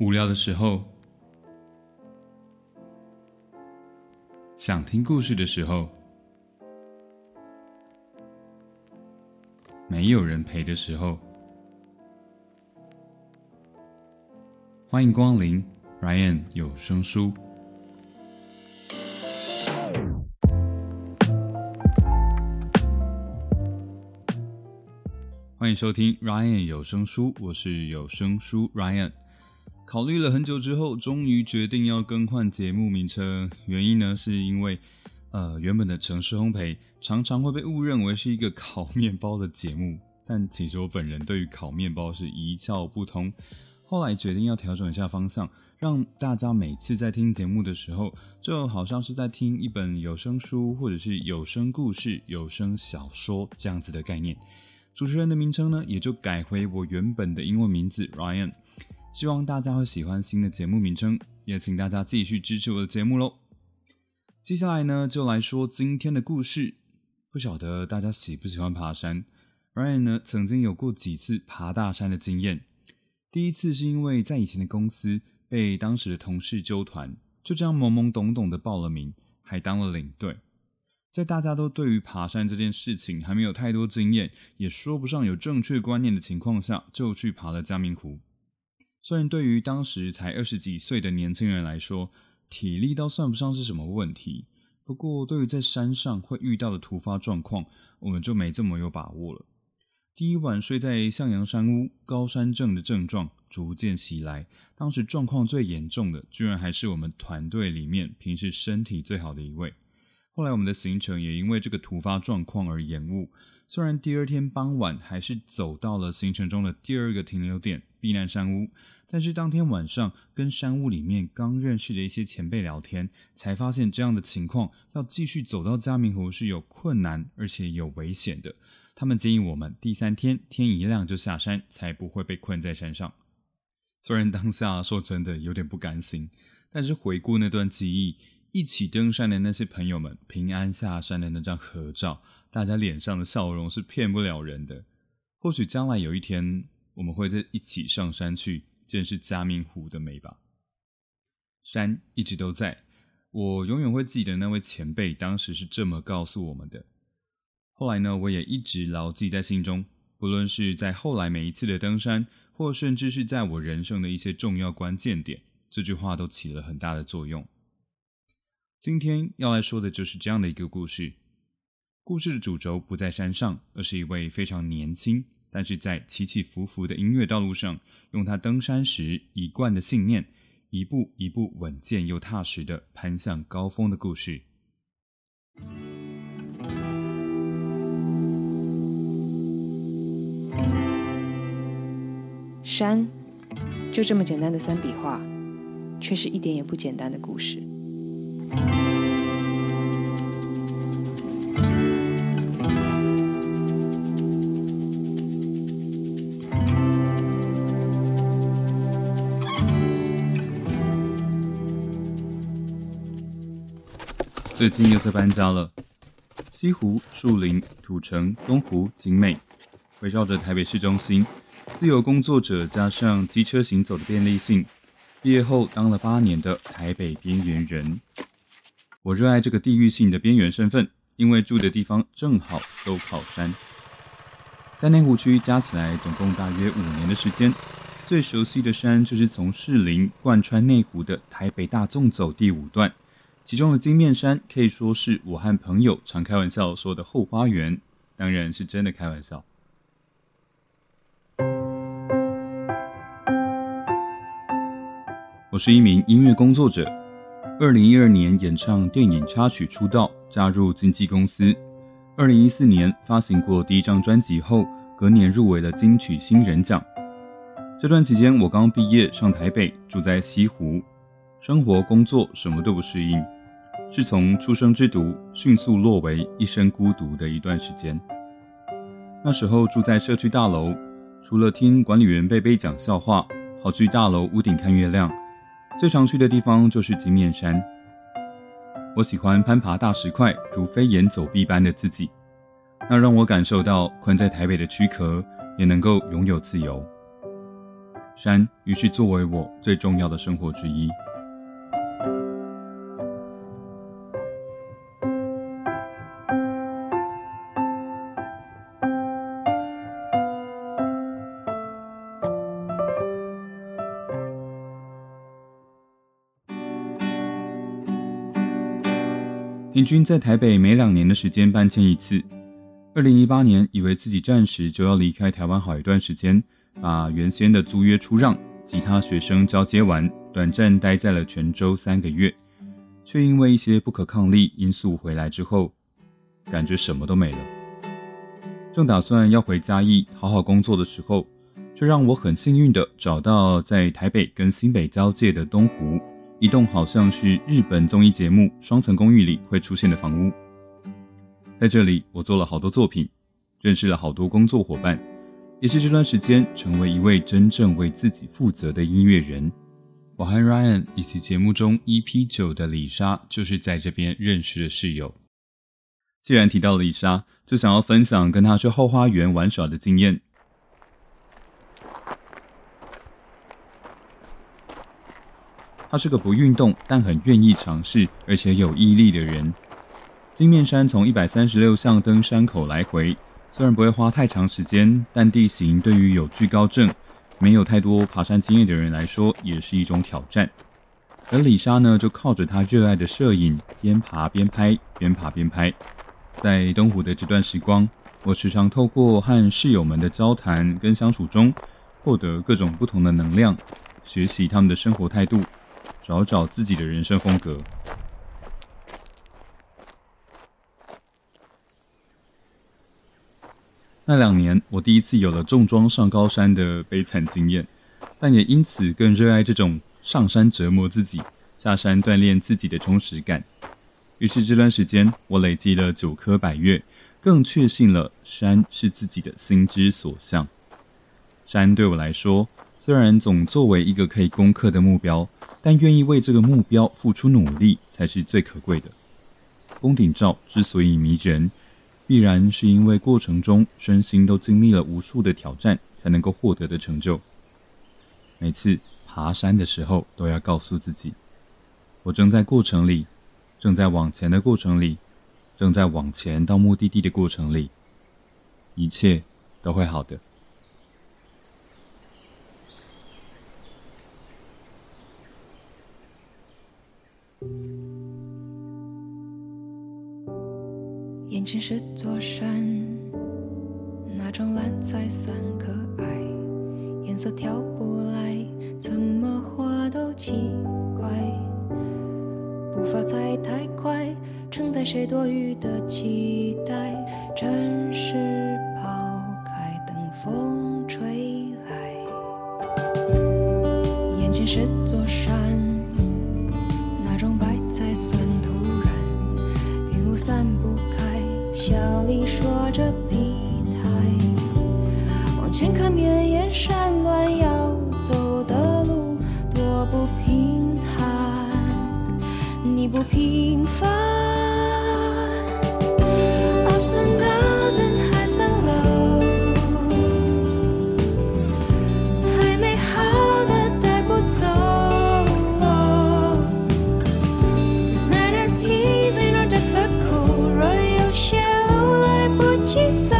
无聊的时候，想听故事的时候，没有人陪的时候，欢迎光临 Ryan 有声书。欢迎收听 Ryan 有声书，我是有声书 Ryan。考虑了很久之后，终于决定要更换节目名称。原因呢，是因为呃，原本的城市烘焙常常会被误认为是一个烤面包的节目，但其实我本人对于烤面包是一窍不通。后来决定要调整一下方向，让大家每次在听节目的时候，就好像是在听一本有声书，或者是有声故事、有声小说这样子的概念。主持人的名称呢，也就改回我原本的英文名字 Ryan。希望大家会喜欢新的节目名称，也请大家继续支持我的节目喽。接下来呢，就来说今天的故事。不晓得大家喜不喜欢爬山？Ryan 呢，曾经有过几次爬大山的经验。第一次是因为在以前的公司被当时的同事揪团，就这样懵懵懂懂的报了名，还当了领队。在大家都对于爬山这件事情还没有太多经验，也说不上有正确观念的情况下，就去爬了嘉明湖。虽然对于当时才二十几岁的年轻人来说，体力倒算不上是什么问题，不过对于在山上会遇到的突发状况，我们就没这么有把握了。第一晚睡在向阳山屋，高山症的症状逐渐袭来。当时状况最严重的，居然还是我们团队里面平时身体最好的一位。后来我们的行程也因为这个突发状况而延误。虽然第二天傍晚还是走到了行程中的第二个停留点避难山屋，但是当天晚上跟山屋里面刚认识的一些前辈聊天，才发现这样的情况要继续走到嘉明湖是有困难而且有危险的。他们建议我们第三天天一亮就下山，才不会被困在山上。虽然当下说真的有点不甘心，但是回顾那段记忆。一起登山的那些朋友们平安下山的那张合照，大家脸上的笑容是骗不了人的。或许将来有一天，我们会在一起上山去见识嘉明湖的美吧。山一直都在，我永远会记得那位前辈当时是这么告诉我们的。后来呢，我也一直牢记在心中，不论是在后来每一次的登山，或甚至是在我人生的一些重要关键点，这句话都起了很大的作用。今天要来说的就是这样的一个故事。故事的主轴不在山上，而是一位非常年轻，但是在起起伏伏的音乐道路上，用他登山时一贯的信念，一步一步稳健又踏实的攀向高峰的故事。山，就这么简单的三笔画，却是一点也不简单的故事。最近又在搬家了。西湖、树林、土城、东湖、景美，围绕着台北市中心，自由工作者加上机车行走的便利性。毕业后当了八年的台北边缘人。我热爱这个地域性的边缘身份，因为住的地方正好都靠山。在内湖区加起来总共大约五年的时间，最熟悉的山就是从士林贯穿内湖的台北大纵走第五段。其中的金面山可以说是我和朋友常开玩笑说的后花园，当然是真的开玩笑。我是一名音乐工作者，二零一二年演唱电影插曲出道，加入经纪公司。二零一四年发行过第一张专辑后，隔年入围了金曲新人奖。这段期间，我刚毕业上台北，住在西湖，生活工作什么都不适应。是从出生之犊迅速落为一生孤独的一段时间。那时候住在社区大楼，除了听管理员贝贝讲笑话，跑去大楼屋顶看月亮，最常去的地方就是金面山。我喜欢攀爬大石块，如飞檐走壁般的自己，那让我感受到困在台北的躯壳也能够拥有自由。山于是作为我最重要的生活之一。平均在台北每两年的时间搬迁一次。二零一八年，以为自己暂时就要离开台湾好一段时间，把原先的租约出让，其他学生交接完，短暂待在了泉州三个月，却因为一些不可抗力因素回来之后，感觉什么都没了。正打算要回嘉义好好工作的时候，却让我很幸运的找到在台北跟新北交界的东湖。一栋好像是日本综艺节目《双层公寓》里会出现的房屋，在这里我做了好多作品，认识了好多工作伙伴，也是这段时间成为一位真正为自己负责的音乐人。我和 Ryan 以及节目中 EP 九的李莎就是在这边认识的室友。既然提到了李莎，就想要分享跟她去后花园玩耍的经验。他是个不运动但很愿意尝试，而且有毅力的人。金面山从一百三十六项登山口来回，虽然不会花太长时间，但地形对于有惧高症、没有太多爬山经验的人来说，也是一种挑战。而李莎呢，就靠着她热爱的摄影，边爬边拍，边爬边拍。在东湖的这段时光，我时常透过和室友们的交谈跟相处中，获得各种不同的能量，学习他们的生活态度。找找自己的人生风格。那两年，我第一次有了重装上高山的悲惨经验，但也因此更热爱这种上山折磨自己、下山锻炼自己的充实感。于是这段时间，我累积了九颗百月，更确信了山是自己的心之所向。山对我来说，虽然总作为一个可以攻克的目标。但愿意为这个目标付出努力，才是最可贵的。宫顶照之所以迷人，必然是因为过程中身心都经历了无数的挑战，才能够获得的成就。每次爬山的时候，都要告诉自己：我正在过程里，正在往前的过程里，正在往前到目的地的过程里，一切都会好的。眼前是座山，那种蓝才算可爱，颜色调不来，怎么画都奇怪。步伐踩太快，承载谁多余的期待？暂时抛开，等风吹来。眼前是座山，笑里说着疲态，往前看 she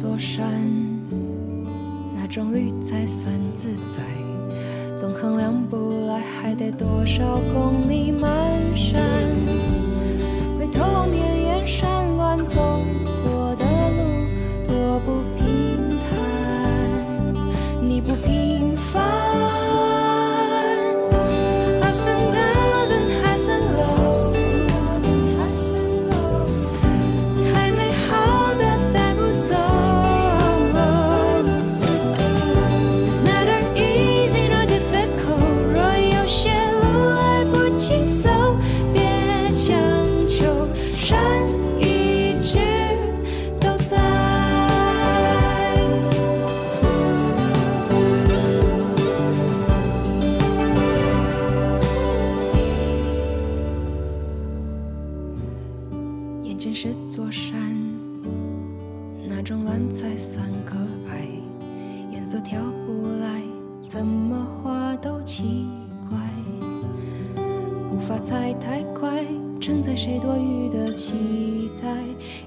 座山那种绿才算自在，纵横量不来。还得多少公里？满山回头望，绵延山峦走。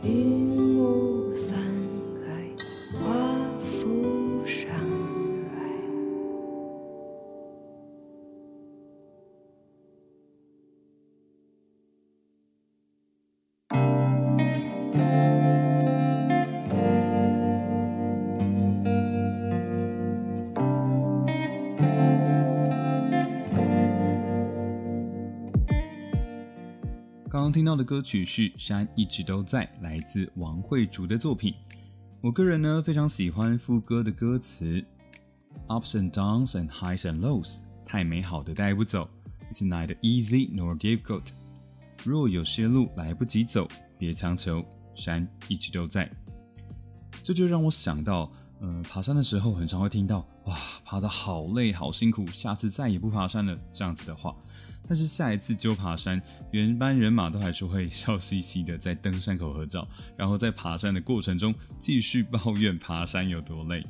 You. 刚刚听到的歌曲是《山一直都在》，来自王慧竹的作品。我个人呢非常喜欢副歌的歌词，Ups and downs and highs and lows，太美好的带不走，It's neither easy nor difficult。若有些路来不及走，别强求，山一直都在。这就让我想到，呃，爬山的时候很常会听到“哇，爬得好累，好辛苦，下次再也不爬山了”这样子的话。但是下一次就爬山，原班人马都还是会笑嘻嘻的在登山口合照，然后在爬山的过程中继续抱怨爬山有多累。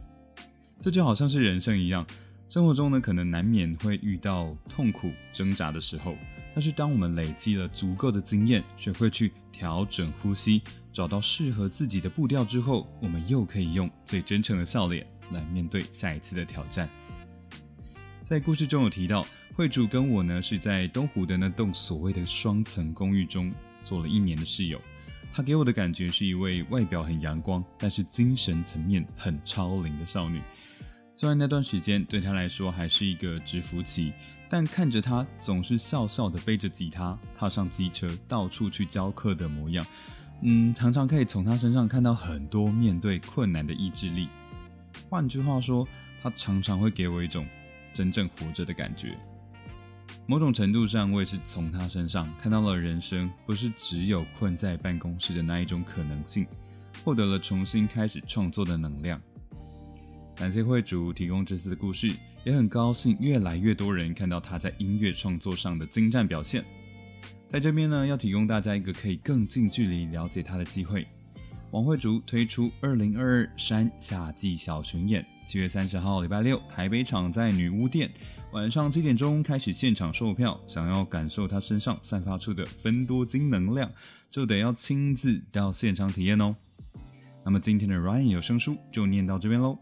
这就好像是人生一样，生活中呢可能难免会遇到痛苦挣扎的时候，但是当我们累积了足够的经验，学会去调整呼吸，找到适合自己的步调之后，我们又可以用最真诚的笑脸来面对下一次的挑战。在故事中有提到，慧主跟我呢是在东湖的那栋所谓的双层公寓中做了一年的室友。她给我的感觉是一位外表很阳光，但是精神层面很超龄的少女。虽然那段时间对她来说还是一个蛰伏期，但看着她总是笑笑的背着吉他，踏上机车到处去教课的模样，嗯，常常可以从她身上看到很多面对困难的意志力。换句话说，他常常会给我一种。真正活着的感觉，某种程度上，我也是从他身上看到了人生不是只有困在办公室的那一种可能性，获得了重新开始创作的能量。感谢会主提供这次的故事，也很高兴越来越多人看到他在音乐创作上的精湛表现。在这边呢，要提供大家一个可以更近距离了解他的机会。王慧竹推出二零二二山夏季小巡演，七月三十号礼拜六台北场在女巫店，晚上七点钟开始现场售票。想要感受他身上散发出的分多金能量，就得要亲自到现场体验哦。那么今天的 Ryan 有声书就念到这边喽，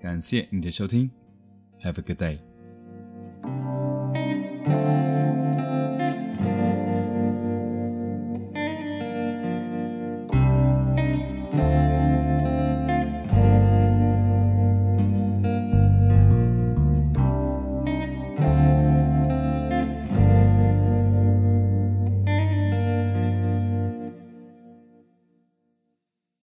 感谢你的收听，Have a good day。